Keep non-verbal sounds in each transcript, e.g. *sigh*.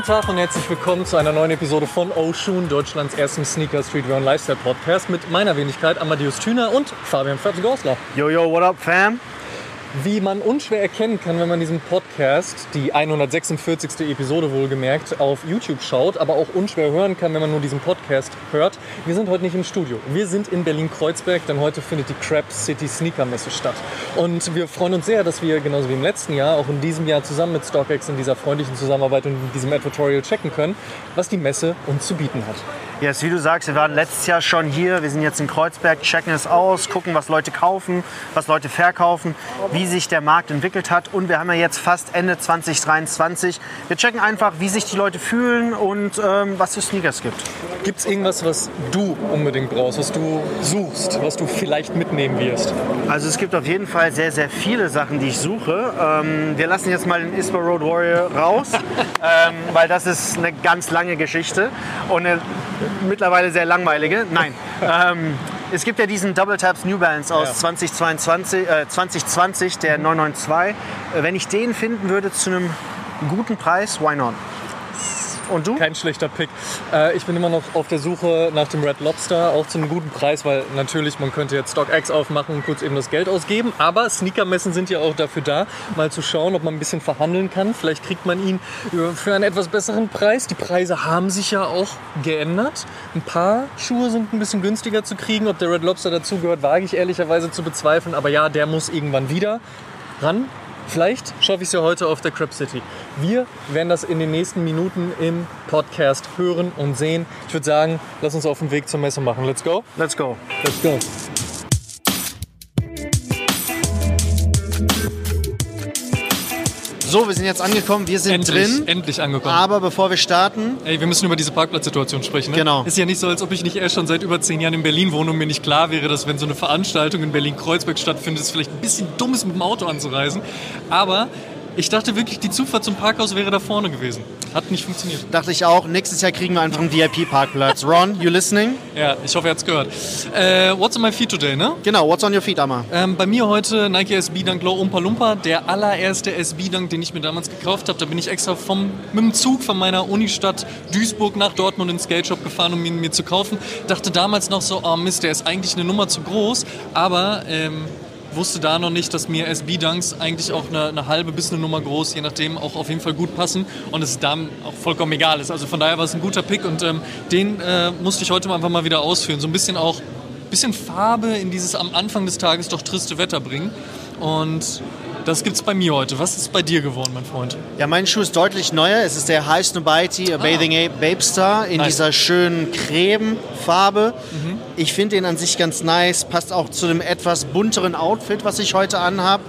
Guten Tag und herzlich willkommen zu einer neuen Episode von Oshun, Deutschlands ersten Sneaker, Streetwear und Lifestyle Podcast mit meiner Wenigkeit Amadeus Thüner und Fabian Fabs-Gorsler. Yo, yo, what up, fam? Wie man unschwer erkennen kann, wenn man diesen Podcast, die 146. Episode wohlgemerkt, auf YouTube schaut, aber auch unschwer hören kann, wenn man nur diesen Podcast hört. Wir sind heute nicht im Studio. Wir sind in Berlin-Kreuzberg, denn heute findet die Crab City Sneaker Messe statt. Und wir freuen uns sehr, dass wir genauso wie im letzten Jahr auch in diesem Jahr zusammen mit StockX in dieser freundlichen Zusammenarbeit und in diesem Advertorial checken können, was die Messe uns zu bieten hat. Yes, wie du sagst, wir waren letztes Jahr schon hier. Wir sind jetzt in Kreuzberg, checken es aus, gucken, was Leute kaufen, was Leute verkaufen, wie sich der Markt entwickelt hat. Und wir haben ja jetzt fast Ende 2023. Wir checken einfach, wie sich die Leute fühlen und ähm, was für Sneakers gibt. Gibt es irgendwas, was du unbedingt brauchst, was du suchst, was du vielleicht mitnehmen wirst? Also es gibt auf jeden Fall sehr, sehr viele Sachen, die ich suche. Ähm, wir lassen jetzt mal den Ispa Road Warrior raus, *laughs* ähm, weil das ist eine ganz lange Geschichte und eine mittlerweile sehr langweilige. Nein. *laughs* es gibt ja diesen Double Taps New Balance aus Ja. 2022, äh, 2020, der 992. Äh, Wenn ich den finden würde zu einem guten Preis, why not? Und du? Kein schlechter Pick. Äh, ich bin immer noch auf der Suche nach dem Red Lobster, auch zu einem guten Preis, weil natürlich, man könnte jetzt StockX aufmachen und kurz eben das Geld ausgeben. Aber Sneakermessen sind ja auch dafür da, mal zu schauen, ob man ein bisschen verhandeln kann. Vielleicht kriegt man ihn für einen etwas besseren Preis. Die Preise haben sich ja auch geändert. Ein paar Schuhe sind ein bisschen günstiger zu kriegen. Ob der Red Lobster dazugehört, wage ich ehrlicherweise zu bezweifeln. Aber ja, der muss irgendwann wieder ran. Vielleicht schaffe ich es ja heute auf der Crab City. Wir werden das in den nächsten Minuten im Podcast hören und sehen. Ich würde sagen, lass uns auf den Weg zur Messe machen. Let's go. Let's go. Let's go. So, wir sind jetzt angekommen, wir sind Endlich, drin. endlich angekommen. Aber bevor wir starten, Ey, wir müssen über diese Parkplatzsituation sprechen. Ne? Genau. Ist ja nicht so, als ob ich nicht erst schon seit über zehn Jahren in Berlin wohne und mir nicht klar wäre, dass wenn so eine Veranstaltung in Berlin-Kreuzberg stattfindet, es vielleicht ein bisschen dumm ist, mit dem Auto anzureisen. Aber ich dachte wirklich, die Zufahrt zum Parkhaus wäre da vorne gewesen. Hat nicht funktioniert. dachte ich auch, nächstes Jahr kriegen wir einfach einen VIP-Parkplatz. Ron, you listening? Ja, ich hoffe, er hat's gehört. Äh, what's on my feet today, ne? Genau, what's on your feet, Amma? Ähm, bei mir heute Nike SB Dunk Low Umpa Lumpa, der allererste SB Dunk, den ich mir damals gekauft habe. Da bin ich extra vom, mit dem Zug von meiner Unistadt Duisburg nach Dortmund in den Skate Shop gefahren, um ihn mir zu kaufen. Dachte damals noch so, oh Mist, der ist eigentlich eine Nummer zu groß, aber ähm, wusste da noch nicht, dass mir SB Dunks eigentlich auch eine, eine halbe bis eine Nummer groß, je nachdem, auch auf jeden Fall gut passen und es dann auch vollkommen egal ist. Also von daher war es ein guter Pick und ähm, den äh, musste ich heute einfach mal wieder ausführen. So ein bisschen auch bisschen Farbe in dieses am Anfang des Tages doch triste Wetter bringen. Und das gibt's bei mir heute. Was ist bei dir geworden, mein Freund? Ja, mein Schuh ist deutlich neuer. Es ist der High Snobiety A Bathing Ape Babe Star in Nice. dieser schönen Cremefarbe. Ich finde den an sich ganz nice. Passt auch zu dem etwas bunteren Outfit, was ich heute anhabe.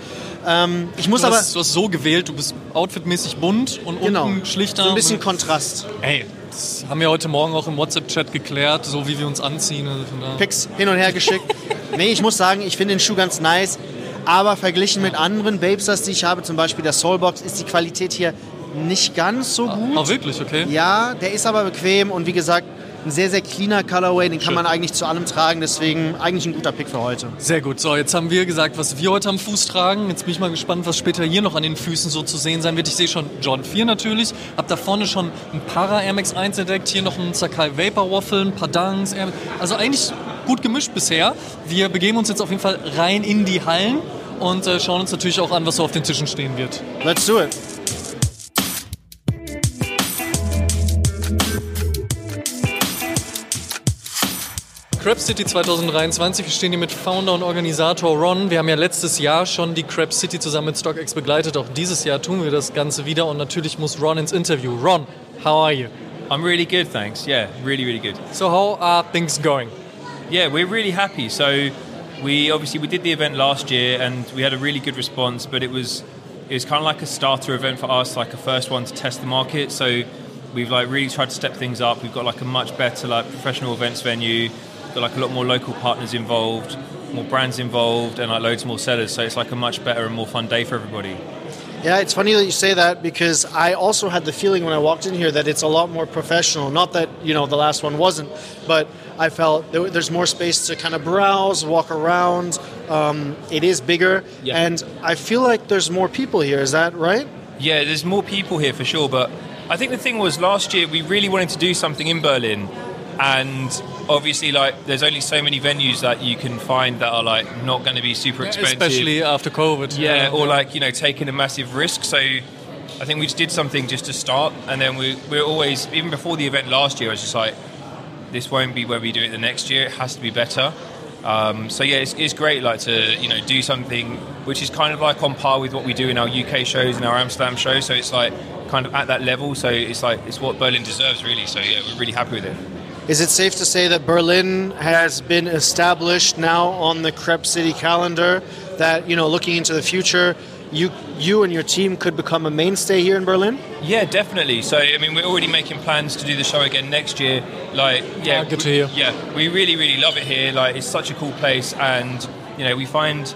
Ähm, ich muss Du aber hast, du hast so gewählt, du bist outfitmäßig bunt und genau unten schlichter. so ein bisschen Kontrast. Ey, das haben wir heute Morgen auch im WhatsApp-Chat geklärt, so wie wir uns anziehen. Also Picks hin und her geschickt. *laughs* nee, ich muss sagen, ich finde den Schuh ganz nice. Aber verglichen mit anderen Babestars, die ich habe, zum Beispiel der Soulbox, ist die Qualität hier nicht ganz so gut. Ah, wirklich, okay. Ja, der ist aber bequem und wie gesagt, ein sehr, sehr cleaner Colorway. Den kann Schön. man eigentlich zu allem tragen, deswegen eigentlich ein guter Pick für heute. Sehr gut. So, jetzt haben wir gesagt, was wir heute am Fuß tragen. Jetzt bin ich mal gespannt, was später hier noch an den Füßen so zu sehen sein wird. Ich sehe schon John 4 natürlich. Hab da vorne schon ein Para Air Max 1 entdeckt. Hier noch ein Sakai Vapor Waffle, ein paar Dunks. Also eigentlich gut gemischt bisher. Wir begeben uns jetzt auf jeden Fall rein in die Hallen und äh, schauen uns natürlich auch an, was so auf den Tischen stehen wird. Let's do it. Crab City 2023. Wir stehen hier mit Founder und Organisator Ron. Wir haben ja letztes Jahr schon die Crab City zusammen mit StockX begleitet. Auch dieses Jahr tun wir das Ganze wieder und natürlich muss Ron ins Interview. Ron, how are you? I'm really good, thanks. Yeah, really, really good. So how are things going? Yeah, we're really happy. So we obviously we did the event last year and we had a really good response, but it was it was kind of like a starter event for us, like a first one to test the market. So we've like really tried to step things up. We've got like a much better like professional events venue. Got like a lot more local partners involved, more brands involved, and like loads more sellers. So it's like a much better and more fun day for everybody. Yeah, it's funny that you say that because I also had the feeling when I walked in here that it's a lot more professional. Not that, you know, the last one wasn't, but I felt there, there's more space to kind of browse, walk around. Um, it is bigger, Yeah. and I feel like there's more people here. Is that right? Yeah, there's more people here for sure, but I think the thing was last year we really wanted to do something in Berlin, and obviously like there's only so many venues that you can find that are like not going to be super expensive, especially after COVID. Yeah, or like you know taking a massive risk. So I think we just did something just to start, and then we we're always even before the event last year, I was just like, this won't be where we do it the next year. It has to be better. Um, so yeah, it's, it's great like to you know do something which is kind of like on par with what we do in our UK shows and our Amsterdam shows. So it's like kind of at that level. So it's like it's what Berlin deserves really. So yeah, we're really happy with it. Is it safe to say that Berlin has been established now on the Crep City calendar? That you know, looking into the future, you you and your team could become a mainstay here in Berlin? Yeah, definitely. So I mean, we're already making plans to do the show again next year. Like, yeah, Ah, good to hear. Yeah, we really, really love it here. Like, it's such a cool place, and you know, we find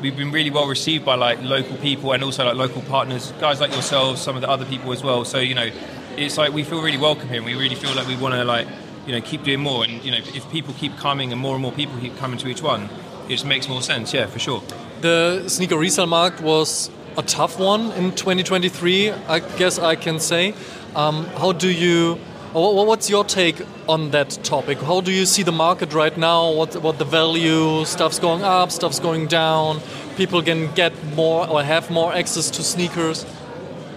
we've been really well received by like local people and also like local partners, guys like yourselves, some of the other people as well. So you know, it's like we feel really welcome here. and We really feel like we want to like you know keep doing more, and you know, if people keep coming and more and more people keep coming to each one, it just makes more sense. Yeah, for sure. The sneaker resale market was a tough one in 2023, I guess I can say. Um, how do you, what's your take on that topic? How do you see the market right now? What, what the value, stuff's going up, stuff's going down, people can get more or have more access to sneakers?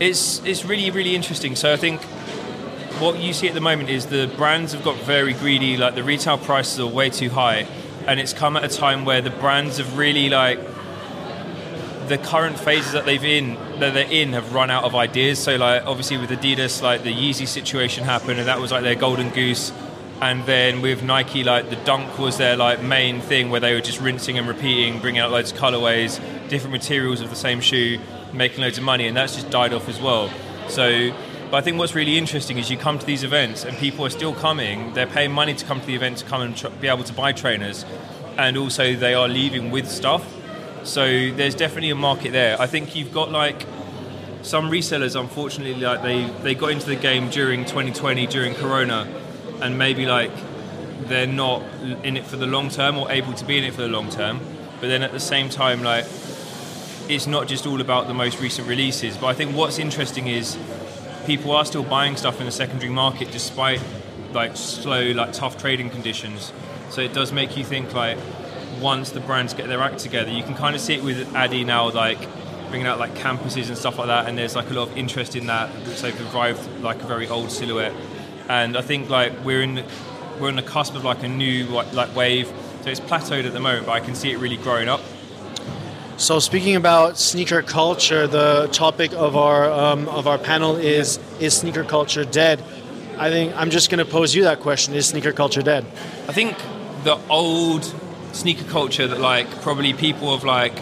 It's it's really really interesting. So I think what you see at the moment is the brands have got very greedy. Like the retail prices are way too high, and it's come at a time where the brands have really like the current phases that they've in that they're in have run out of ideas. So like obviously with Adidas, like the Yeezy situation happened, and that was like their golden goose. And then with Nike, like the Dunk was their like main thing where they were just rinsing and repeating, bringing out loads of colorways, different materials of the same shoe, making loads of money, and that's just died off as well. So, but I think what's really interesting is you come to these events and people are still coming. They're paying money to come to the event to come and tr- be able to buy trainers, and also they are leaving with stuff. So there's definitely a market there. I think you've got like some resellers, unfortunately, like they they got into the game during 2020 during Corona, and maybe like they're not in it for the long term or able to be in it for the long term. But then at the same time, like it's not just all about the most recent releases. But I think what's interesting is people are still buying stuff in the secondary market despite like slow, like tough trading conditions. So it does make you think like once the brands get their act together, you can kind of see it with Addy now, like bringing out like campuses and stuff like that, and there's like a lot of interest in that. So they've revived like a very old silhouette, and I think like we're in we're on the cusp of like a new like, like wave. So it's plateaued at the moment, but I can see it really growing up. So speaking about sneaker culture, the topic of our um, of our panel is is sneaker culture dead? I think I'm just going to pose you that question: Is sneaker culture dead? I think the old sneaker culture that like probably people of like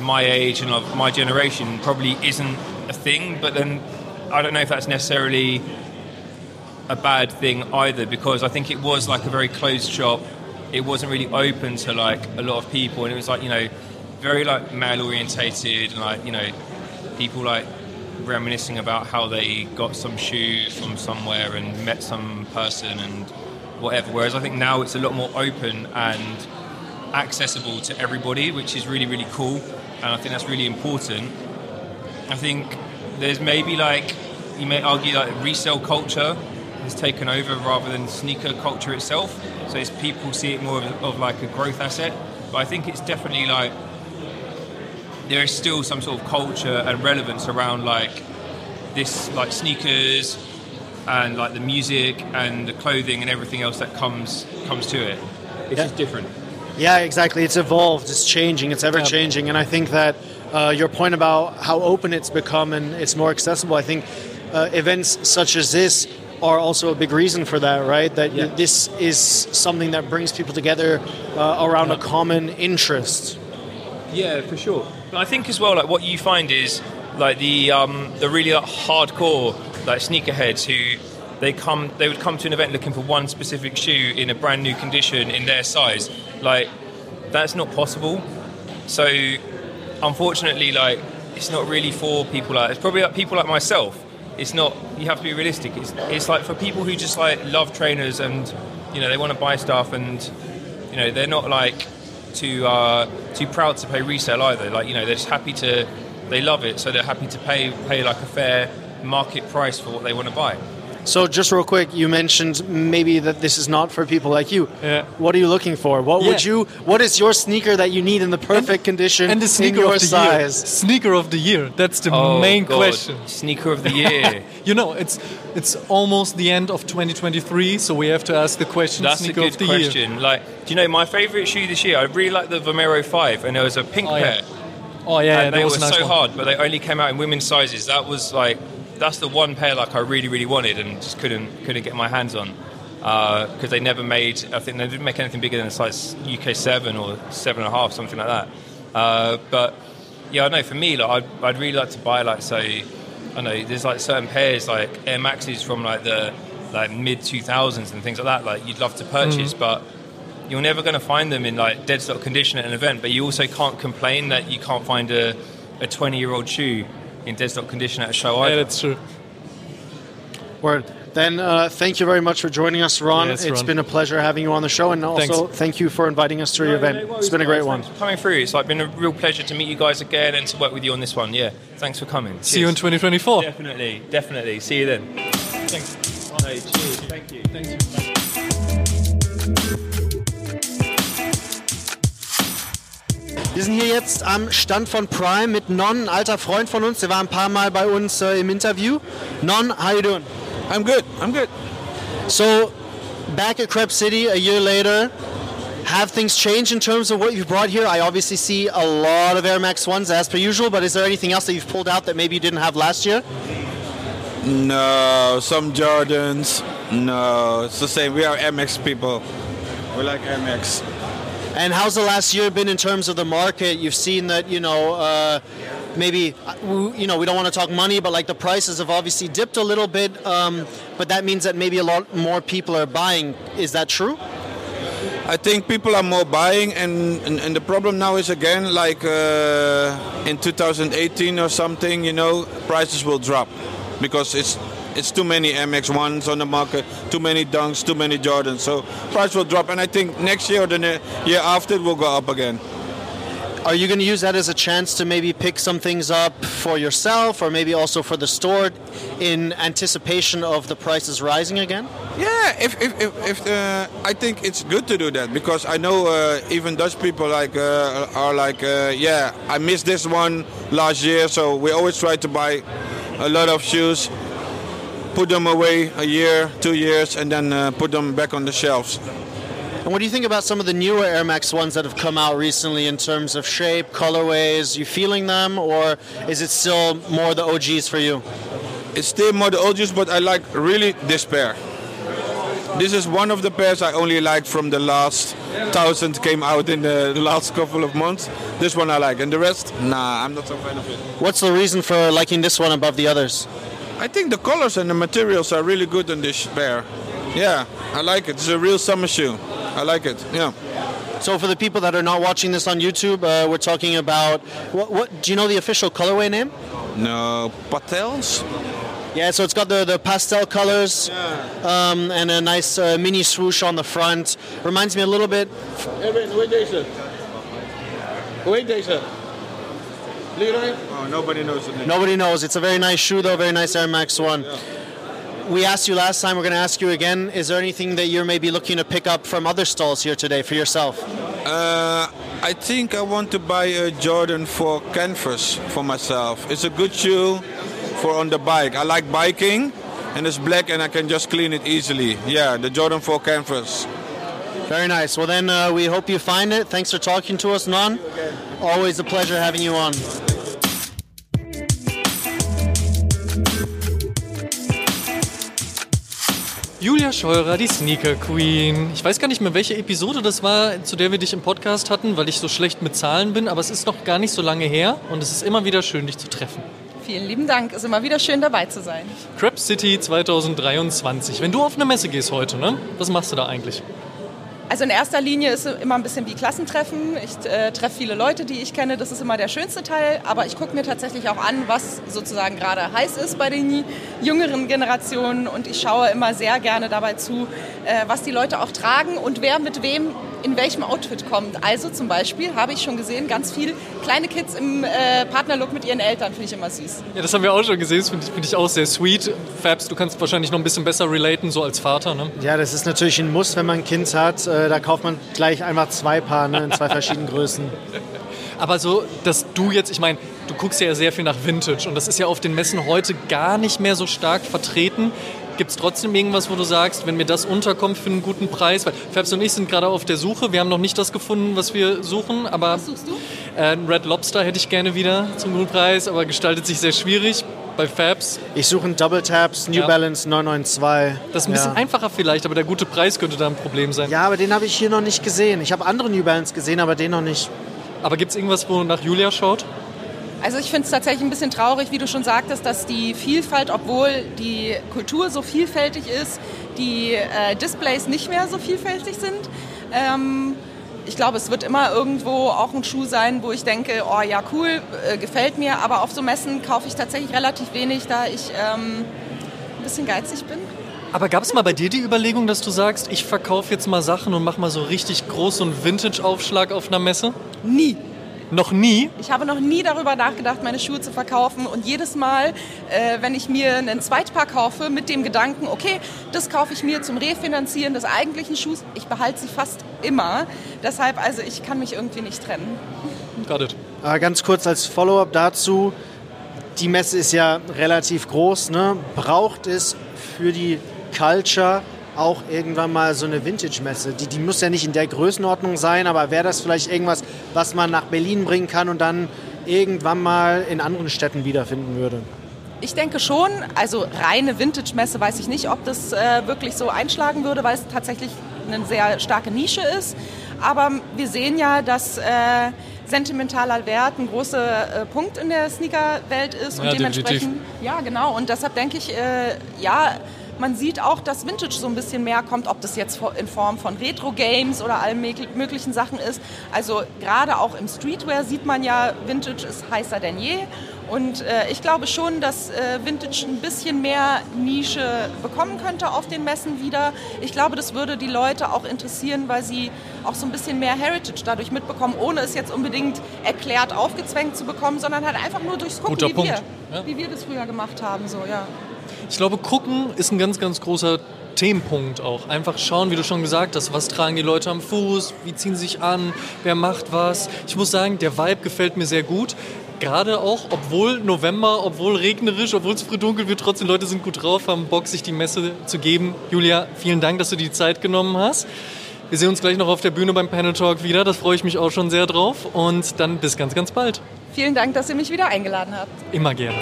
my age and of my generation probably isn't a thing, but then I don't know if that's necessarily a bad thing either because I think it was like a very closed shop. It wasn't really open to like a lot of people, and it was like you know very like male orientated and like you know people like reminiscing about how they got some shoe from somewhere and met some person and whatever. Whereas I think now it's a lot more open and accessible to everybody, which is really really cool, and I think that's really important. I think there's maybe like you may argue like resale culture has taken over rather than sneaker culture itself. So it's people see it more of, of like a growth asset. But I think it's definitely like there is still some sort of culture and relevance around like this like sneakers and like the music and the clothing and everything else that comes comes to it. It's Yeah. just different. Yeah, exactly. It's evolved. It's changing. It's ever changing. And I think that uh, your point about how open it's become and it's more accessible. I think uh, events such as this are also a big reason for that, right? That Yeah. this is something that brings people together uh, around a common interest. Yeah, for sure. But I think as well, like what you find is like the um, the really like, hardcore like sneakerheads who they come they would come to an event looking for one specific shoe in a brand new condition in their size. Like that's not possible. So unfortunately, like it's not really for people like it's probably like people like myself. It's not. You have to be realistic. It's it's like for people who just like love trainers and you know they want to buy stuff and you know they're not like too uh, too proud to pay resale either. Like you know they're just happy to they love it, so they're happy to pay pay like a fair market price for what they want to buy. So just real quick, you mentioned maybe that this is not for people like you. Yeah. What are you looking for? What would you? What is your sneaker that you need in the perfect condition And the sneaker of the size? year. Sneaker of the year. That's the Oh, main God. question. Sneaker of the year. *laughs* You know, it's it's almost the end of 2023, so we have to ask the question. That's a good of the year. question. Like, do you know my favorite shoe this year? I really like the Vomero Five, and there was a pink Oh, yeah. pair, Oh yeah, and they were nice so one. hard, but they only came out in women's sizes. That was like, that's the one pair like I really, really wanted, and just couldn't couldn't get my hands on because they never made. I think they didn't make anything bigger than a size UK seven or seven and a half, something like that. Uh, but yeah, I know for me, like I'd, I'd really like to buy like say, I know there's like certain pairs like Air Maxes from like the like mid 2000s and things like that. Like you'd love to purchase, but you're never going to find them in like dead stock condition at an event. But you also can't complain that you can't find a a 20 year old shoe in dead stock condition at a show Yeah, either. that's true. Word. Then uh, thank you very much for joining us, Ron. Yes, It's Ron. been a pleasure having you on the show, and also Thanks. thank you for inviting us to your event. It's been a great one. Coming through. It's like been a real pleasure to meet you guys again and to work with you on this one. Yeah, thanks for coming. See you in 2024. Definitely, definitely. See you then. Thanks. No, cheers. Thank you. Thank Wir sind hier jetzt am Stand von Prime mit Non, ein alter Freund von uns. Der war ein paar Mal bei uns äh, im Interview. Non, how you doing? I'm good. I'm good. So, back at Crep City a year later, have things changed in terms of what you've brought here? I obviously see a lot of Air Max 1s as per usual, but is there anything else that you've pulled out that maybe you didn't have last year? No, some Jordans. No, it's the same. We are MX people. We like MX. And how's the last year been in terms of the market? You've seen that, you know, uh, maybe, uh, you know, we don't want to talk money, but like the prices have obviously dipped a little bit, um, but that means that maybe a lot more people are buying. Is that true? I think people are more buying, and, and, and the problem now is again like uh, in 2018 or something. You know, prices will drop because it's it's too many MX ones on the market, too many Dunks, too many Jordans. So price will drop, and I think next year or the ne- year after it will go up again. Are you going to use that as a chance to maybe pick some things up for yourself or maybe also for the store in anticipation of the prices rising again? Yeah, if if if, if uh, I think it's good to do that because I know uh, even Dutch people like uh, are like uh, yeah I missed this one last year, so we always try to buy a lot of shoes, put them away a year, two years, and then uh, put them back on the shelves. And what do you think about some of the newer Air Max ones that have come out recently in terms of shape, colorways? You feeling them or is it still more the OGs for you? It's still more the OGs, but I like really this pair. This is one of the pairs I only like from the last thousand came out in the, the last couple of months. This one I like, and the rest, nah, I'm not so fan of it. What's the reason for liking this one above the others? I think the colors and the materials are really good on this pair. Yeah, I like it. It's a real summer shoe. I like it. Yeah. So for the people that are not watching this on YouTube, uh, we're talking about what, what do you know the official colorway name? No patels. Yeah, so it's got the, the pastel colors yeah. um, and a nice uh, mini swoosh on the front. Reminds me a little bit. Hoe heet deze? Hoe heet deze? Leroy? Oh, nobody knows the name. Nobody knows. It's a very nice shoe, though. Very nice Air Max one. We asked you last time. We're going to ask you again. Is there anything that you're maybe looking to pick up from other stalls here today for yourself? Uh, I think I want to buy a Jordan 4 canvas for myself. It's a good shoe for on the bike. I like biking, and it's black, and I can just clean it easily. Yeah, the Jordan 4 canvas. Very nice. Well, then uh, we hope you find it. Thanks for talking to us, Non. Always a pleasure having you on. Julia Scheurer, die Sneaker Queen. Ich weiß gar nicht mehr, welche Episode das war, zu der wir dich im Podcast hatten, weil ich so schlecht mit Zahlen bin, aber es ist noch gar nicht so lange her und es ist immer wieder schön, dich zu treffen. Vielen lieben Dank. Ist immer wieder schön dabei zu sein. Crap City 2023. Wenn du auf eine Messe gehst heute, ne? Was machst du da eigentlich? Also in erster Linie ist es immer ein bisschen wie Klassentreffen. Ich äh, treffe viele Leute, die ich kenne. Das ist immer der schönste Teil. Aber ich gucke mir tatsächlich auch an, was sozusagen gerade heiß ist bei den jüngeren Generationen. Und ich schaue immer sehr gerne dabei zu, äh, was die Leute auch tragen und wer mit wem in welchem Outfit kommt. Also zum Beispiel habe ich schon gesehen, ganz viel kleine Kids im äh, Partnerlook mit ihren Eltern, finde ich immer süß. Ja, das haben wir auch schon gesehen, das finde ich, find ich auch sehr sweet. Fabs, du kannst wahrscheinlich noch ein bisschen besser relaten, so als Vater, ne? Ja, das ist natürlich ein Muss, wenn man ein Kind hat. Äh, da kauft man gleich einfach zwei Paar ne, in zwei verschiedenen Größen. *laughs* Aber so, dass du jetzt, ich meine, du guckst ja sehr viel nach Vintage und das ist ja auf den Messen heute gar nicht mehr so stark vertreten. Gibt es trotzdem irgendwas, wo du sagst, wenn mir das unterkommt für einen guten Preis? Weil Fabs und ich sind gerade auf der Suche. Wir haben noch nicht das gefunden, was wir suchen. Aber Was suchst du? äh, ein Red Lobster hätte ich gerne wieder zum guten Preis, aber gestaltet sich sehr schwierig. Bei Fabs, Ich suche einen Double Taps, New Ja. Balance 992. das ist ein bisschen ja. einfacher vielleicht, aber der gute Preis könnte da ein Problem sein. Ja, aber den habe ich hier noch nicht gesehen. Ich habe andere New Balance gesehen, aber den noch nicht. Aber gibt es irgendwas, wo nach Julia schaut? Also ich finde es tatsächlich ein bisschen traurig, wie du schon sagtest, dass die Vielfalt, obwohl die Kultur so vielfältig ist, die äh, Displays nicht mehr so vielfältig sind. Ähm, ich glaube, es wird immer irgendwo auch ein Schuh sein, wo ich denke, oh ja, cool, äh, gefällt mir. Aber auf so Messen kaufe ich tatsächlich relativ wenig, da ich ähm, ein bisschen geizig bin. Aber gab es mal bei dir die Überlegung, dass du sagst, ich verkaufe jetzt mal Sachen und mache mal so richtig groß und Vintage-Aufschlag auf einer Messe? Nie. Noch nie? Ich habe noch nie darüber nachgedacht, meine Schuhe zu verkaufen. Und jedes Mal, äh, wenn ich mir einen Zweitpaar kaufe, mit dem Gedanken, okay, das kaufe ich mir zum Refinanzieren des eigentlichen Schuhs, ich behalte sie fast immer. Deshalb, also ich kann mich irgendwie nicht trennen. Got it. Äh, ganz kurz als Follow-up dazu. Die Messe ist ja relativ groß. Ne? Braucht es für die Culture auch irgendwann mal so eine Vintage-Messe? Die, die muss ja nicht in der Größenordnung sein, aber wäre das vielleicht irgendwas, was man nach Berlin bringen kann und dann irgendwann mal in anderen Städten wiederfinden würde? Ich denke schon, also reine Vintage-Messe weiß ich nicht, ob das äh, wirklich so einschlagen würde, weil es tatsächlich eine sehr starke Nische ist. Aber wir sehen ja, dass äh, sentimentaler Wert ein großer äh, Punkt in der Sneaker-Welt ist. Und Ja, dementsprechend, definitiv. ja genau. Und deshalb denke ich, äh, ja, man sieht auch, dass Vintage so ein bisschen mehr kommt, ob das jetzt in Form von Retro-Games oder allen möglich- möglichen Sachen ist. Also gerade auch im Streetwear sieht man ja, Vintage ist heißer denn je. Und äh, ich glaube schon, dass äh, Vintage ein bisschen mehr Nische bekommen könnte auf den Messen wieder. Ich glaube, das würde die Leute auch interessieren, weil sie auch so ein bisschen mehr Heritage dadurch mitbekommen, ohne es jetzt unbedingt erklärt aufgezwängt zu bekommen, sondern halt einfach nur durchs Gucken, Guter wie, Punkt. Wir, Ja. wie wir das früher gemacht haben. So, ja. Ich glaube, gucken ist ein ganz, ganz großer Themenpunkt auch. Einfach schauen, wie du schon gesagt hast, was tragen die Leute am Fuß, wie ziehen sie sich an, wer macht was. Ich muss sagen, der Vibe gefällt mir sehr gut. Gerade auch, obwohl November, obwohl regnerisch, obwohl es früh dunkel wird, trotzdem Leute sind gut drauf, haben Bock, sich die Messe zu geben. Julia, vielen Dank, dass du die Zeit genommen hast. Wir sehen uns gleich noch auf der Bühne beim Panel Talk wieder. Das freue ich mich auch schon sehr drauf. Und dann bis ganz, ganz bald. Vielen Dank, dass ihr mich wieder eingeladen habt. Immer gerne.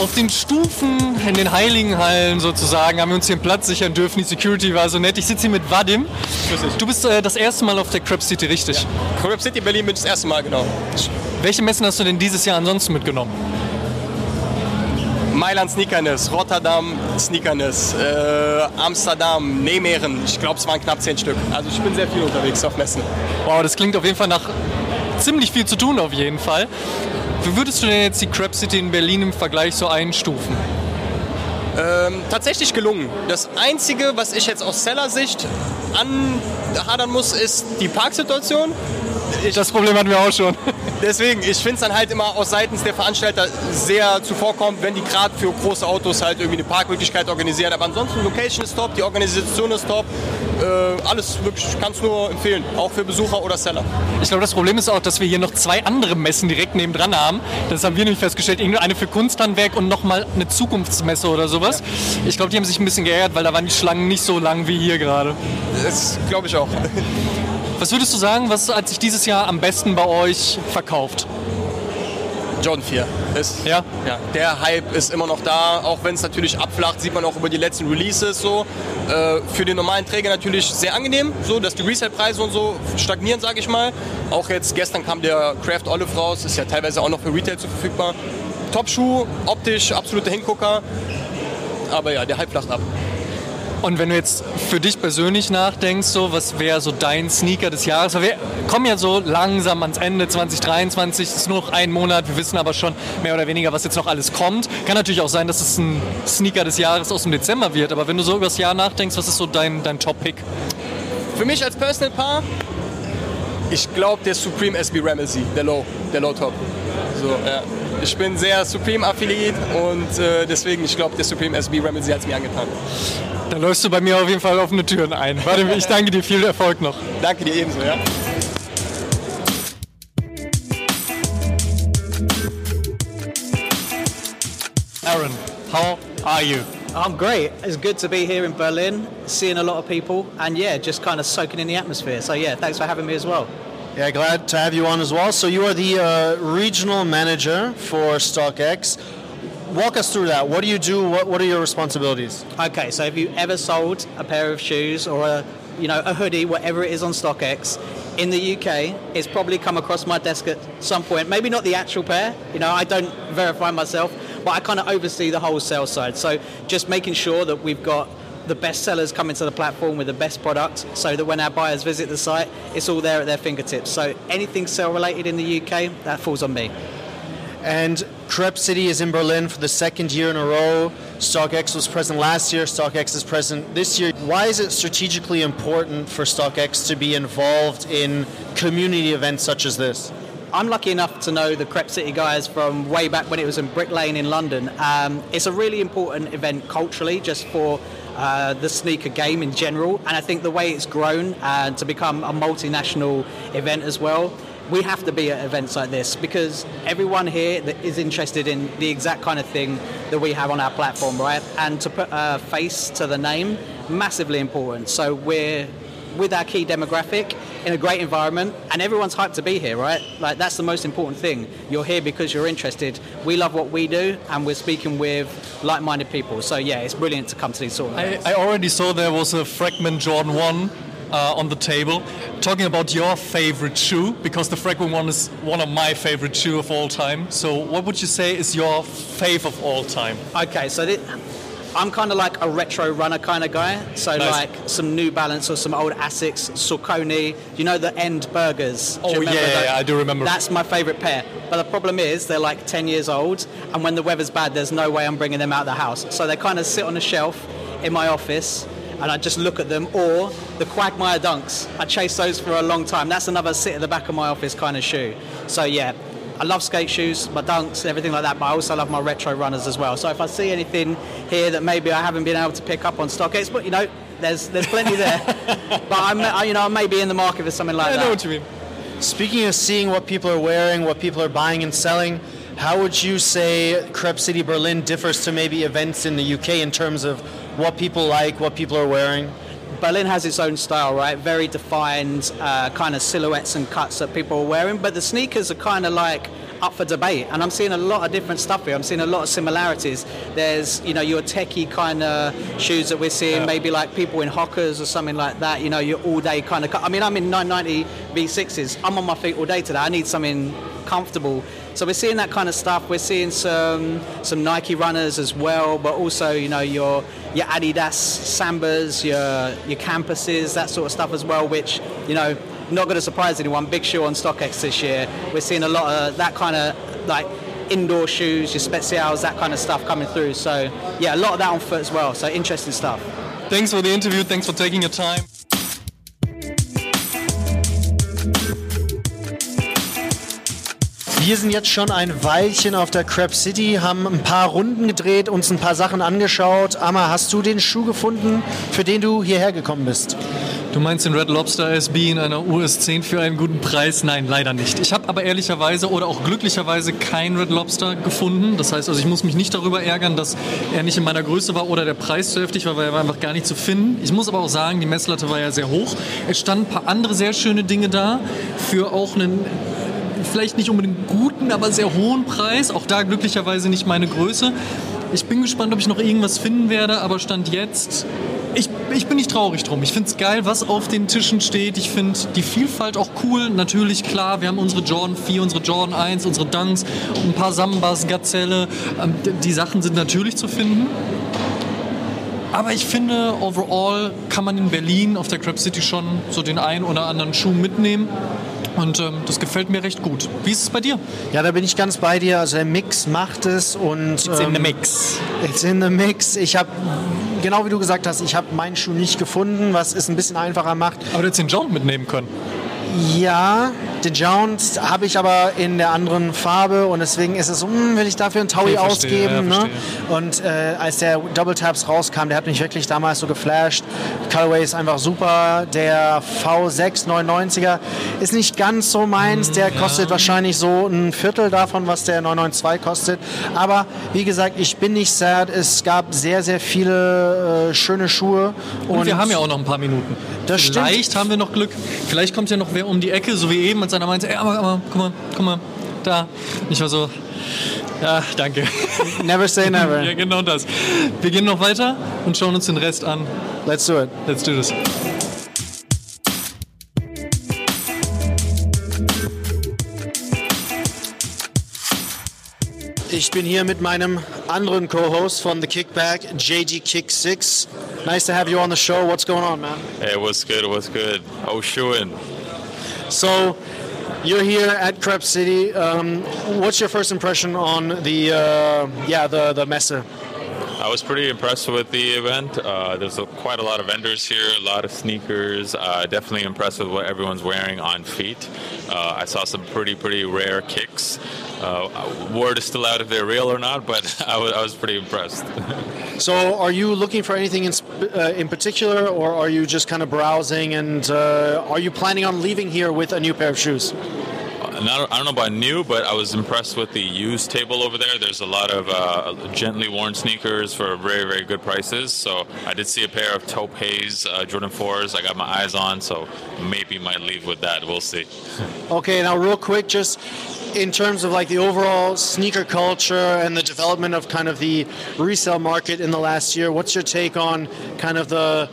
Auf den Stufen in den heiligen Hallen sozusagen haben wir uns hier einen Platz sichern dürfen. Die Security war so nett. Ich sitze hier mit Vadim. Du bist äh, das erste Mal auf der Crab City, richtig? Crab City Berlin bin ich das erste Mal, genau. Welche Messen hast du denn dieses Jahr ansonsten mitgenommen? Mailand Sneakerness, Rotterdam Sneakerness, äh, Amsterdam, Nijmegen. Ich glaube, es waren knapp zehn Stück. Also ich bin sehr viel unterwegs auf Messen. Wow, das klingt auf jeden Fall nach ziemlich viel zu tun auf jeden Fall. Wie würdest du denn jetzt die Crab City in Berlin im Vergleich so einstufen? Ähm, tatsächlich gelungen. Das Einzige, was ich jetzt aus Seller-Sicht anhadern muss, ist die Parksituation. Das Problem hatten wir auch schon. Deswegen, ich finde es dann halt immer aus seitens der Veranstalter sehr zuvorkommt, wenn die gerade für große Autos halt irgendwie eine Parkmöglichkeit organisieren. Aber ansonsten, Location ist top, die Organisation ist top. Äh, alles wirklich, ich kann es nur empfehlen, auch für Besucher oder Seller. Ich glaube, das Problem ist auch, dass wir hier noch zwei andere Messen direkt nebendran haben. Das haben wir nämlich festgestellt. Irgendeine für Kunsthandwerk und nochmal eine Zukunftsmesse oder sowas. Ich glaube, die haben sich ein bisschen geärgert, weil da waren die Schlangen nicht so lang wie hier gerade. Das glaube ich auch. Was würdest du sagen, was hat sich dieses Jahr am besten bei euch verkauft? John 4 ist. Ja? Ja, der Hype ist immer noch da, auch wenn es natürlich abflacht, sieht man auch über die letzten Releases so. Äh, für den normalen Träger natürlich sehr angenehm, so dass die Resale-Preise und so stagnieren, sage ich mal. Auch jetzt gestern kam der Craft Olive raus, ist ja teilweise auch noch für Retail zu verfügbar. Top-Schuh, optisch absoluter Hingucker. Aber ja, der Hype flacht ab. Und wenn du jetzt für dich persönlich nachdenkst, so, was wäre so dein Sneaker des Jahres? Wir kommen ja so langsam ans Ende 2023, es ist nur noch ein Monat, wir wissen aber schon mehr oder weniger, was jetzt noch alles kommt. Kann natürlich auch sein, dass es ein Sneaker des Jahres aus dem Dezember wird, aber wenn du so über das Jahr nachdenkst, was ist so dein, dein Top-Pick? Für mich als Personal Paar, ich glaube der Supreme SB Ramsey, der Low, der Low Top. So, ja. Ich bin sehr Supreme-Affiliate und äh, deswegen, ich glaube, der Supreme SB Ramsey hat es mir angetan. Da läufst du bei mir auf jeden Fall offene Türen ein. Warte, ich danke dir, viel Erfolg noch. Danke dir ebenso, ja. Aaron, how are you? I'm great. It's good to be here in Berlin, seeing a lot of people, and yeah, just kind of soaking in the atmosphere. So yeah, thanks for having me as well. Yeah, glad to have you on as well. So you are the uh, regional manager for StockX. Walk us through that. What do you do? What, what are your responsibilities? Okay, so if you ever sold a pair of shoes or a you know a hoodie, whatever it is on StockX, in the UK, it's probably come across my desk at some point. Maybe not the actual pair. You know, I don't verify myself, but I kind of oversee the wholesale side. So just making sure that we've got the best sellers coming to the platform with the best product so that when our buyers visit the site, it's all there at their fingertips. So anything sale related in the UK, that falls on me. And Crep City is in Berlin for the second year in a row. StockX was present last year. StockX is present this year. Why is it strategically important for StockX to be involved in community events such as this? I'm lucky enough to know the Crep City guys from way back when it was in Brick Lane in London. Um, it's a really important event culturally, just for uh, the sneaker game in general, and I think the way it's grown and to become a multinational event as well. We have to be at events like this because everyone here that is interested in the exact kind of thing that we have on our platform, right? And to put a face to the name, massively important. So we're with our key demographic in a great environment and everyone's hyped to be here right like that's the most important thing you're here because you're interested we love what we do and we're speaking with like-minded people so yeah it's brilliant to come to these sort of I. I already saw there was a Fragment Jordan 1 uh, on the table. Talking about your favorite shoe, because the Fragment 1 is one of my favorite shoe of all time. So what would you say is your fave of all time? Okay, so thi- I'm kind of like a retro runner kind of guy. So Nice. like some New Balance or some old Asics, Saucony. You know the End Burgers. Oh, yeah, yeah, I do remember. That's my favourite pair. But the problem is they're like 10 years old, and when the weather's bad, there's no way I'm bringing them out of the house. So they kind of sit on a shelf in my office. And I just look at them, or the Quagmire Dunks. I chase those for a long time. That's another sit at the back of my office kind of shoe. So yeah, I love skate shoes, my dunks, and everything like that, but I also love my retro runners as well. So if I see anything here that maybe I haven't been able to pick up on StockX, but you know, there's there's plenty there. *laughs* but I'm, I, you know, I may be in the market for something like I that. know what you mean. Speaking of seeing what people are wearing, what people are buying and selling, how would you say Crep City Berlin differs to maybe events in the UK in terms of what people like, what people are wearing? Berlin has its own style, right? Very defined uh, kind of silhouettes and cuts that people are wearing, but the sneakers are kind of like up for debate. And I'm seeing a lot of different stuff here. I'm seeing a lot of similarities. There's, you know, your techie kind of shoes that we're seeing, maybe like people in Hockers or something like that. You know, your all day kind of. I mean, I'm in 990 V6s. I'm on my feet all day today. I need something comfortable. So we're seeing that kind of stuff. We're seeing some some Nike runners as well, but also you know your your Adidas Sambas, your your campuses, that sort of stuff as well. Which you know not going to surprise anyone. Big shoe on StockX this year. We're seeing a lot of that kind of like indoor shoes, your specials, that kind of stuff coming through. So yeah, a lot of that on foot as well. So interesting stuff. Thanks for the interview. Thanks for taking your time. Wir sind jetzt schon ein Weilchen auf der Crab City, haben ein paar Runden gedreht, uns ein paar Sachen angeschaut. Amma, hast du den Schuh gefunden, für den du hierher gekommen bist? Du meinst den Red Lobster SB in einer US 10 für einen guten Preis? Nein, leider nicht. Ich habe aber ehrlicherweise oder auch glücklicherweise keinen Red Lobster gefunden. Das heißt also, ich muss mich nicht darüber ärgern, dass er nicht in meiner Größe war oder der Preis zu heftig war, weil er war einfach gar nicht zu finden. Ich muss aber auch sagen, die Messlatte war ja sehr hoch. Es standen ein paar andere sehr schöne Dinge da für auch einen vielleicht nicht unbedingt guten, aber sehr hohen Preis. Auch da glücklicherweise nicht meine Größe. Ich bin gespannt, ob ich noch irgendwas finden werde, aber Stand jetzt, ich, ich bin nicht traurig drum. Ich finde es geil, was auf den Tischen steht. Ich finde die Vielfalt auch cool. Natürlich, klar, wir haben unsere Jordan 4, unsere Jordan 1, unsere Dunks, ein paar Sambas, Gazelle. Ähm, Die Sachen sind natürlich zu finden. Aber ich finde, overall kann man in Berlin auf der Crab City schon so den einen oder anderen Schuh mitnehmen. Und ähm, das gefällt mir recht gut. Wie ist es bei dir? Ja, da bin ich ganz bei dir. Also der Mix macht es und It's in the mix. It's in the mix. Ich habe, genau wie du gesagt hast, ich habe meinen Schuh nicht gefunden, was es ein bisschen einfacher macht. Aber du hättest den Jound mitnehmen können. Ja, den Jounce habe ich aber in der anderen Farbe und deswegen ist es so, hm, will ich dafür einen Taui verstehe, ausgeben. ja, ne? Und äh, als der Double Taps rauskam, der hat mich wirklich damals so geflasht. Colorway ist einfach super. Der V6 990er ist nicht ganz so meins. Der kostet wahrscheinlich so ein Viertel davon, was der 992 kostet. Aber wie gesagt, ich bin nicht sad. Es gab sehr, sehr viele äh, schöne Schuhe. Und, wir haben ja auch noch ein paar Minuten. Das stimmt. Vielleicht haben wir noch Glück. Vielleicht kommt ja noch wer um die Ecke, so wie eben, und seiner meinte, ey, aber, aber, guck mal, guck mal, da. Ich war so, ja, danke. *laughs* Never say never. Ja, genau das. Wir gehen noch weiter und schauen uns den Rest an. Let's do it. Let's do this. Ich bin hier mit meinem anderen Co-Host von The Kickback, JG Kick 6. Nice to have you on the show. What's going on, man? Hey, what's good? What's good? How's showing? So, you're here at Crep City. Um, what's your first impression on the uh, yeah the the messe? I was pretty impressed with the event. Uh, there's a, quite a lot of vendors here, a lot of sneakers. Uh, definitely impressed with what everyone's wearing on feet. Uh, I saw some pretty, pretty rare kicks. Uh, word is still out if they're real or not, but *laughs* I was, was pretty impressed. *laughs* So, are you looking for anything in sp- uh, in particular, or are you just kind of browsing? And uh, are you planning on leaving here with a new pair of shoes? Not, I don't know about new, but I was impressed with the used table over there. There's a lot of uh, gently worn sneakers for very, very good prices. So I did see a pair of Haze uh, Jordan 4s I got my eyes on, so maybe might leave with that. We'll see. Okay, now real quick, just in terms of like the overall sneaker culture and the development of kind of the resale market in the last year, what's your take on kind of the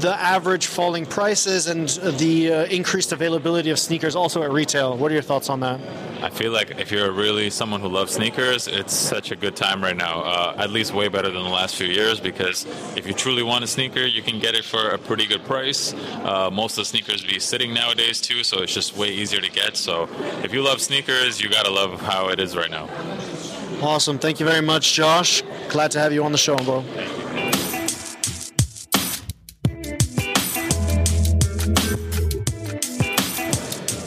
the average falling prices and the uh, increased availability of sneakers also at retail? What are your thoughts on that? I feel like if you're really someone who loves sneakers, it's such a good time right now. Uh, at least way better than the last few years because if you truly want a sneaker, you can get it for a pretty good price. Uh, most of the sneakers be sitting nowadays too, so it's just way easier to get. So if you love sneakers, you gotta love how it is right now. Awesome. Thank you very much, Josh. Glad to have you on the show, bro.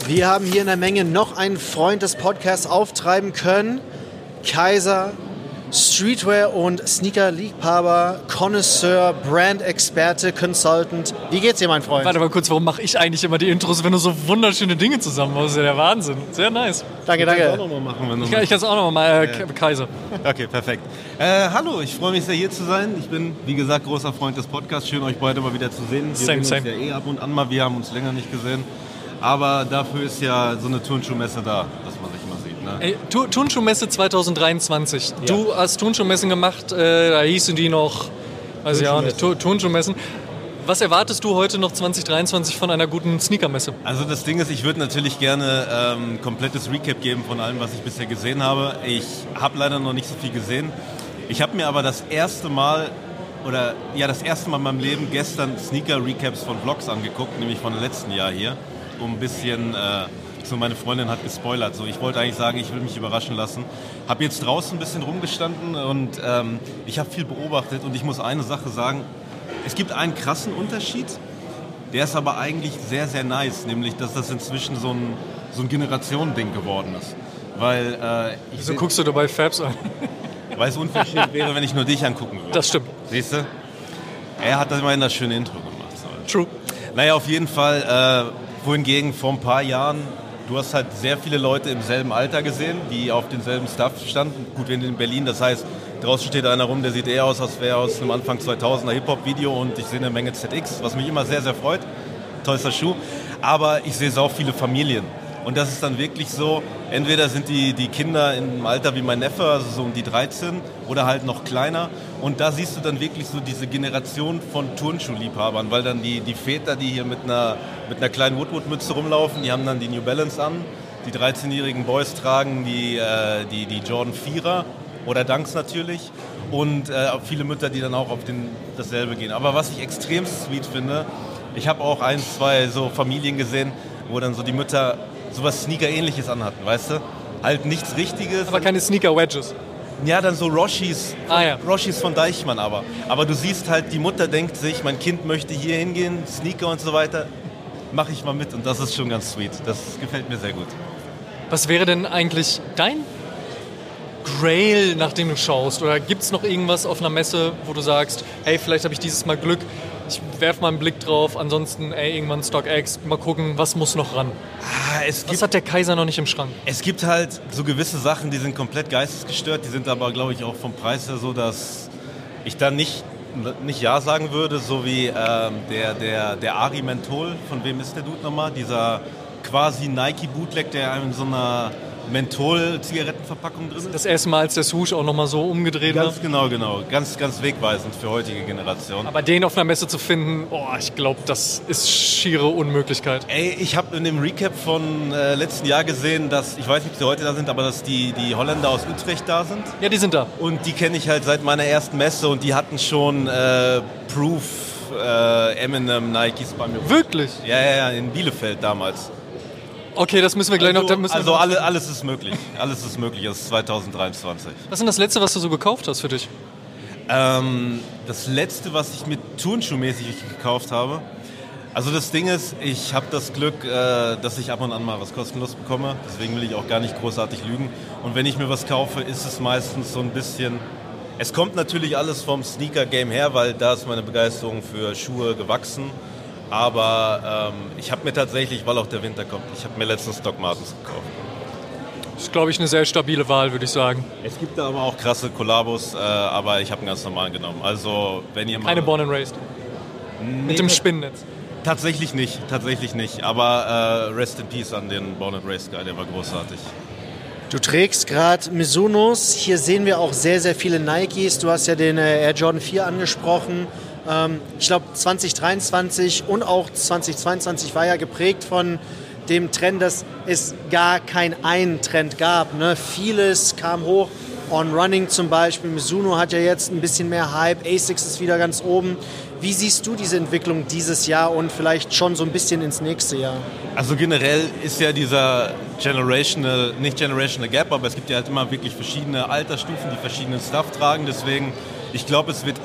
Wir haben hier in der Menge noch einen Freund des Podcasts auftreiben können. Kaiser, Streetwear und Sneaker-Liebhaber, Connoisseur, Brand-Experte, Consultant. Wie geht's dir, mein Freund? Warte mal kurz, warum mache ich eigentlich immer die Intros, wenn du so wunderschöne Dinge zusammen machst? Das ist ja der Wahnsinn. Sehr nice. Danke, Kannst du auch danke. noch mal machen, wenn du Ich kann es auch noch mal, äh, Kaiser. Okay, perfekt. Äh, hallo, ich freue mich sehr hier zu sein. Ich bin, wie gesagt, großer Freund des Podcasts. Schön, euch beide mal wieder zu sehen. Wir Same, sehen uns same. ja eh ab und an mal. Wir haben uns länger nicht gesehen. Aber dafür ist ja so eine Turnschuhmesse da, dass man sich mal sieht. Ne? Ey, Tu- Turnschuhmesse 2023. Du hast Turnschuhmessen gemacht, äh, da hießen die noch, weiß ich auch nicht, Tu- Turnschuhmessen. Was erwartest du heute noch 2023 von einer guten Sneakermesse? Also das Ding ist, ich würde natürlich gerne ähm, komplettes Recap geben von allem, was ich bisher gesehen habe. Ich habe leider noch nicht so viel gesehen. Ich habe mir aber das erste Mal oder ja das erste Mal in meinem Leben gestern Sneaker-Recaps von Vlogs angeguckt, nämlich von letzten Jahr hier, um ein bisschen äh, so meine Freundin hat gespoilert. So, ich wollte eigentlich sagen, ich will mich überraschen lassen. Habe jetzt draußen ein bisschen rumgestanden und ähm, ich habe viel beobachtet und ich muss eine Sache sagen: Es gibt einen krassen Unterschied. Der ist aber eigentlich sehr, sehr nice, nämlich dass das inzwischen so ein, so ein Generationending geworden ist. Weil äh, Wieso guckst du dabei Fabs an? weil es unverschämt wäre, wenn ich nur dich angucken würde. Das stimmt. Siehst du? Er hat immerhin das schöne Intro gemacht. So. True. Naja, auf jeden Fall, äh, wohingegen vor ein paar Jahren, du hast halt sehr viele Leute im selben Alter gesehen, die auf denselben Stuff standen. Gut, sind in Berlin, das heißt, draußen steht einer rum, der sieht eher aus, als wäre aus einem Anfang 2000er Hip-Hop-Video und ich sehe eine Menge ZX, was mich immer sehr, sehr freut. Tollster Schuh. Aber ich sehe auch viele Familien. Und das ist dann wirklich so, entweder sind die, die Kinder im Alter wie mein Neffe, also so um die 13, oder halt noch kleiner. Und da siehst du dann wirklich so diese Generation von Turnschuhliebhabern, weil dann die, die Väter, die hier mit einer, mit einer kleinen Woodwood-Mütze rumlaufen, die haben dann die New Balance an. Die 13-jährigen Boys tragen die, äh, die, die Jordan 4er oder Dunks natürlich. und äh, viele Mütter, die dann auch auf den, dasselbe gehen. Aber was ich extrem sweet finde, ich habe auch ein, zwei so Familien gesehen, wo dann so die Mütter sowas Sneaker-ähnliches anhatten, weißt du? Halt nichts Richtiges. Aber keine Sneaker-Wedges. Ja, dann so Roshis, Ah, ja. Roshis von Deichmann aber. Aber du siehst halt, die Mutter denkt sich, mein Kind möchte hier hingehen, Sneaker und so weiter, mache ich mal mit und das ist schon ganz sweet. Das gefällt mir sehr gut. Was wäre denn eigentlich dein Grail, nach dem du schaust? Oder gibt es noch irgendwas auf einer Messe, wo du sagst, hey, vielleicht habe ich dieses Mal Glück, ich werfe mal einen Blick drauf, ansonsten, ey, irgendwann StockX, mal gucken, was muss noch ran? Ah, es Was hat der Kaiser noch nicht im Schrank? Es gibt halt so gewisse Sachen, die sind komplett geistesgestört, die sind aber, glaube ich, auch vom Preis her so, dass ich da nicht, nicht Ja sagen würde, so wie ähm, der, der, der Ari Menthol, von wem ist der Dude nochmal? Dieser quasi Nike-Bootleg, der in so einer Menthol-Zigarettenverpackung drin ist. Das erste Mal, als der Swoosh auch nochmal so umgedreht war. Ganz genau, genau. Ganz, ganz wegweisend für heutige Generation. Aber den auf einer Messe zu finden, oh, ich glaube, das ist schiere Unmöglichkeit. Ey, ich habe in dem Recap von äh, letzten Jahr gesehen, dass, ich weiß nicht, ob sie heute da sind, aber dass die, die Holländer aus Utrecht da sind. Ja, die sind da. Und die kenne ich halt seit meiner ersten Messe und die hatten schon äh, Proof äh, Eminem Nikes bei mir. Wirklich? Ja, ja, ja, in Bielefeld damals. Okay, das müssen wir gleich noch. Also, da müssen also noch- alle, alles ist möglich. Alles ist möglich. Es ist 2023. Was ist denn das Letzte, was du so gekauft hast für dich? Ähm, das letzte, was ich mir turnschuhmäßig gekauft habe. Also das Ding ist, ich habe das Glück, äh, dass ich ab und an mal was kostenlos bekomme. Deswegen will ich auch gar nicht großartig lügen. Und wenn ich mir was kaufe, ist es meistens so ein bisschen. Es kommt natürlich alles vom Sneaker-Game her, weil da ist meine Begeisterung für Schuhe gewachsen. Aber ähm, ich habe mir tatsächlich, weil auch der Winter kommt, ich habe mir letztens Doc Martens gekauft. Das ist, glaube ich, eine sehr stabile Wahl, würde ich sagen. Es gibt da aber auch krasse Kollabos, äh, aber ich habe einen ganz normalen genommen. Also wenn ihr mal... Keine Born and Raised. Mit dem Spinnennetz. Tatsächlich nicht, tatsächlich nicht. Aber äh, Rest in Peace an den Born and Raised Guy, der war großartig. Du trägst gerade Mizunos. Hier sehen wir auch sehr, sehr viele Nikes. Du hast ja den äh, Air Jordan 4 angesprochen. Ähm, ich glaube, 2023 und auch 2022 war ja geprägt von dem Trend, dass es gar keinen einen Trend gab. Ne? Vieles kam hoch. On Running zum Beispiel. Mizuno hat ja jetzt ein bisschen mehr Hype. ASICS ist wieder ganz oben. Wie siehst du diese Entwicklung dieses Jahr und vielleicht schon so ein bisschen ins nächste Jahr? Also generell ist ja dieser Generational, nicht Generational Gap, aber es gibt ja halt immer wirklich verschiedene Altersstufen, die verschiedenen Stuff tragen. Deswegen, ich glaube, es wird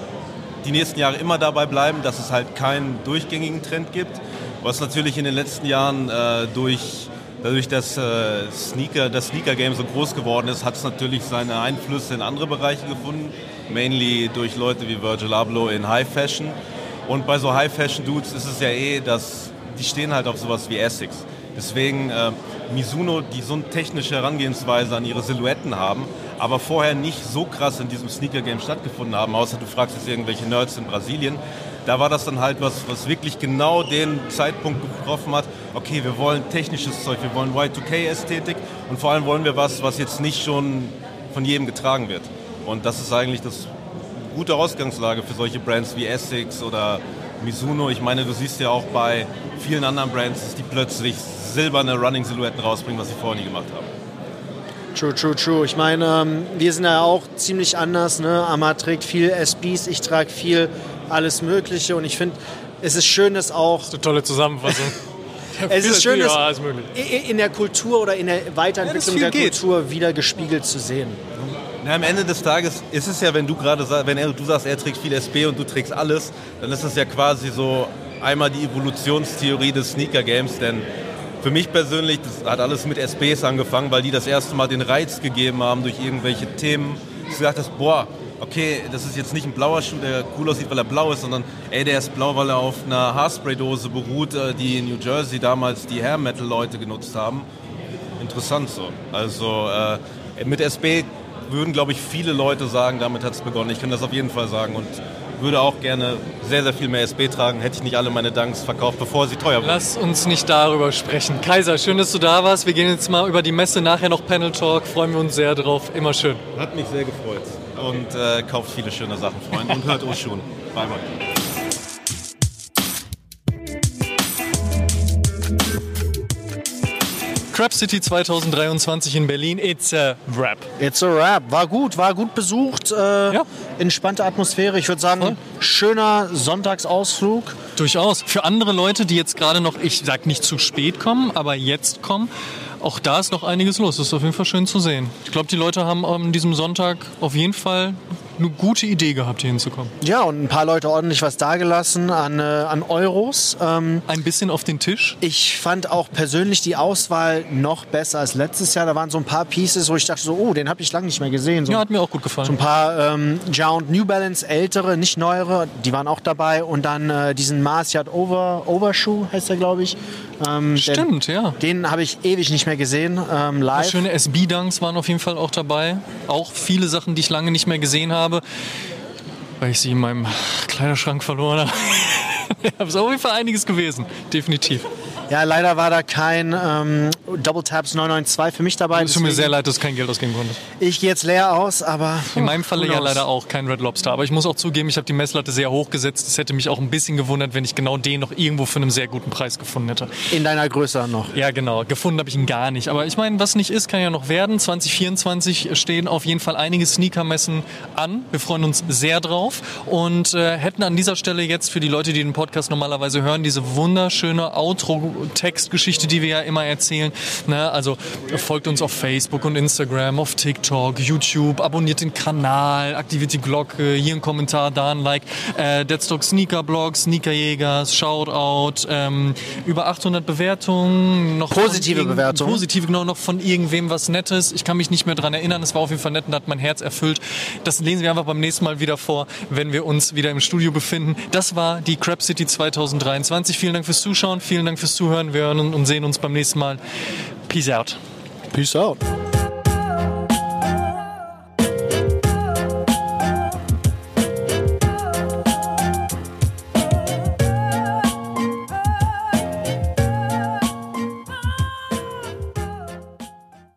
die nächsten Jahre immer dabei bleiben, dass es halt keinen durchgängigen Trend gibt. Was natürlich in den letzten Jahren äh, durch, dadurch, dass äh, Sneaker, das Sneaker-Game so groß geworden ist, hat es natürlich seine Einflüsse in andere Bereiche gefunden. Mainly durch Leute wie Virgil Abloh in High Fashion. Und bei so High Fashion Dudes ist es ja eh, dass die stehen halt auf sowas wie Essex. Deswegen äh, Mizuno, die so eine technische Herangehensweise an ihre Silhouetten haben, aber vorher nicht so krass in diesem Sneaker-Game stattgefunden haben, außer du fragst jetzt irgendwelche Nerds in Brasilien. Da war das dann halt was, was wirklich genau den Zeitpunkt getroffen hat. Okay, wir wollen technisches Zeug, wir wollen Y2K-Ästhetik und vor allem wollen wir was, was jetzt nicht schon von jedem getragen wird. Und das ist eigentlich das gute Ausgangslage für solche Brands wie Essex oder Mizuno. Ich meine, du siehst ja auch bei vielen anderen Brands, dass die plötzlich silberne Running-Silhouetten rausbringen, was sie vorher nie gemacht haben. True, true, true. Ich meine, ähm, wir sind ja auch ziemlich anders. Ne? Amma trägt viel SBs, ich trage viel alles Mögliche. Und ich finde, es ist schön, dass auch. Eine tolle Zusammenfassung. *laughs* Es ist schön, ja, dass in der Kultur oder in der Weiterentwicklung viel der geht. Kultur wieder gespiegelt zu sehen. Na, am Ende des Tages ist es ja, wenn du gerade sagst, wenn er, du sagst, er trägt viel SB und du trägst alles, dann ist es ja quasi so einmal die Evolutionstheorie des Sneaker-Games, denn für mich persönlich, das hat alles mit SBs angefangen, weil die das erste Mal den Reiz gegeben haben durch irgendwelche Themen. Du gesagt hast, boah, okay, das ist jetzt nicht ein blauer Schuh, der cool aussieht, weil er blau ist, sondern ey, der ist blau, weil er auf einer Haarspray-Dose beruht, äh, die in New Jersey damals die Hair-Metal-Leute genutzt haben. Interessant so. Also äh, mit SB würden, glaube ich, viele Leute sagen, damit hat es begonnen. Ich kann das auf jeden Fall sagen und würde auch gerne sehr, sehr viel mehr SB tragen. Hätte ich nicht alle meine Dunks verkauft, bevor sie teuer wurden. Lass uns nicht darüber sprechen. Kaiser, schön, dass du da warst. Wir gehen jetzt mal über die Messe, nachher noch Panel Talk. Freuen wir uns sehr drauf. Immer schön. Hat mich sehr gefreut. Und äh, kauft viele schöne Sachen, Freunde. Und hört Oshun. Bye, bye. Crap City 2023 in Berlin. It's a Rap. It's a Rap. War gut, war gut besucht. Äh, Ja. Entspannte Atmosphäre. Ich würde sagen, schöner Sonntagsausflug. Durchaus. Für andere Leute, die jetzt gerade noch, ich sag nicht zu spät kommen, aber jetzt kommen, auch da ist noch einiges los. Das ist auf jeden Fall schön zu sehen. Ich glaube, die Leute haben an diesem Sonntag auf jeden Fall eine gute Idee gehabt, hier hinzukommen. Ja, und ein paar Leute ordentlich was dagelassen an, äh, an Euros. Ähm, Ein bisschen auf den Tisch. ich fand auch persönlich die Auswahl noch besser als letztes Jahr. Da waren so ein paar Pieces, wo ich dachte so, oh, den habe ich lange nicht mehr gesehen. So, Ja, hat mir auch gut so ein gefallen. paar ähm, Ja und New Balance ältere, nicht neuere, die waren auch dabei. Und dann äh, diesen Mars Yacht Over, Overshoe heißt der, glaube ich. Ähm, Stimmt, ja. Den, den habe ich ewig nicht mehr gesehen, ähm, live. Schöne SB-Dunks waren auf jeden Fall auch dabei. Auch viele Sachen, die ich lange nicht mehr gesehen habe, weil ich sie in meinem Kleiderschrank verloren habe. Es ist auf jeden Fall einiges gewesen, definitiv. Ja, leider war da kein ähm, Double Taps 992 für mich dabei. Es tut mir sehr leid, dass du kein Geld ausgeben konntest. Ich gehe jetzt leer aus, aber. In meinem Falle ja leider auch kein Red Lobster. Aber ich muss auch zugeben, ich habe die Messlatte sehr hoch gesetzt. Es hätte mich auch ein bisschen gewundert, wenn ich genau den noch irgendwo für einen sehr guten Preis gefunden hätte. In deiner Größe noch. Ja, genau. Gefunden habe ich ihn gar nicht. Aber ich meine, was nicht ist, kann ja noch werden. 2024 stehen auf jeden Fall einige Sneakermessen an. Wir freuen uns sehr drauf und äh, hätten an dieser Stelle jetzt für die Leute, die den Podcast normalerweise hören, diese wunderschöne Outro-Textgeschichte, die wir ja immer erzählen. Ne? Also folgt uns auf Facebook und Instagram, auf TikTok, YouTube, abonniert den Kanal, aktiviert die Glocke, hier ein Kommentar, da ein Like. Äh, Deadstock Sneaker Blog, Sneakerjägers, Shoutout, ähm, über 800 Bewertungen, noch Positive Bewertungen. Positive, genau, noch von irgendwem was Nettes. Ich kann mich nicht mehr dran erinnern. Es war auf jeden Fall nett und hat mein Herz erfüllt. Das lesen wir einfach beim nächsten Mal wieder vor, wenn wir uns wieder im Studio befinden. Das war die Crap City 2023. Vielen Dank fürs Zuschauen, vielen Dank fürs Zuhören. Wir hören und sehen uns beim nächsten Mal. Peace out. Peace out.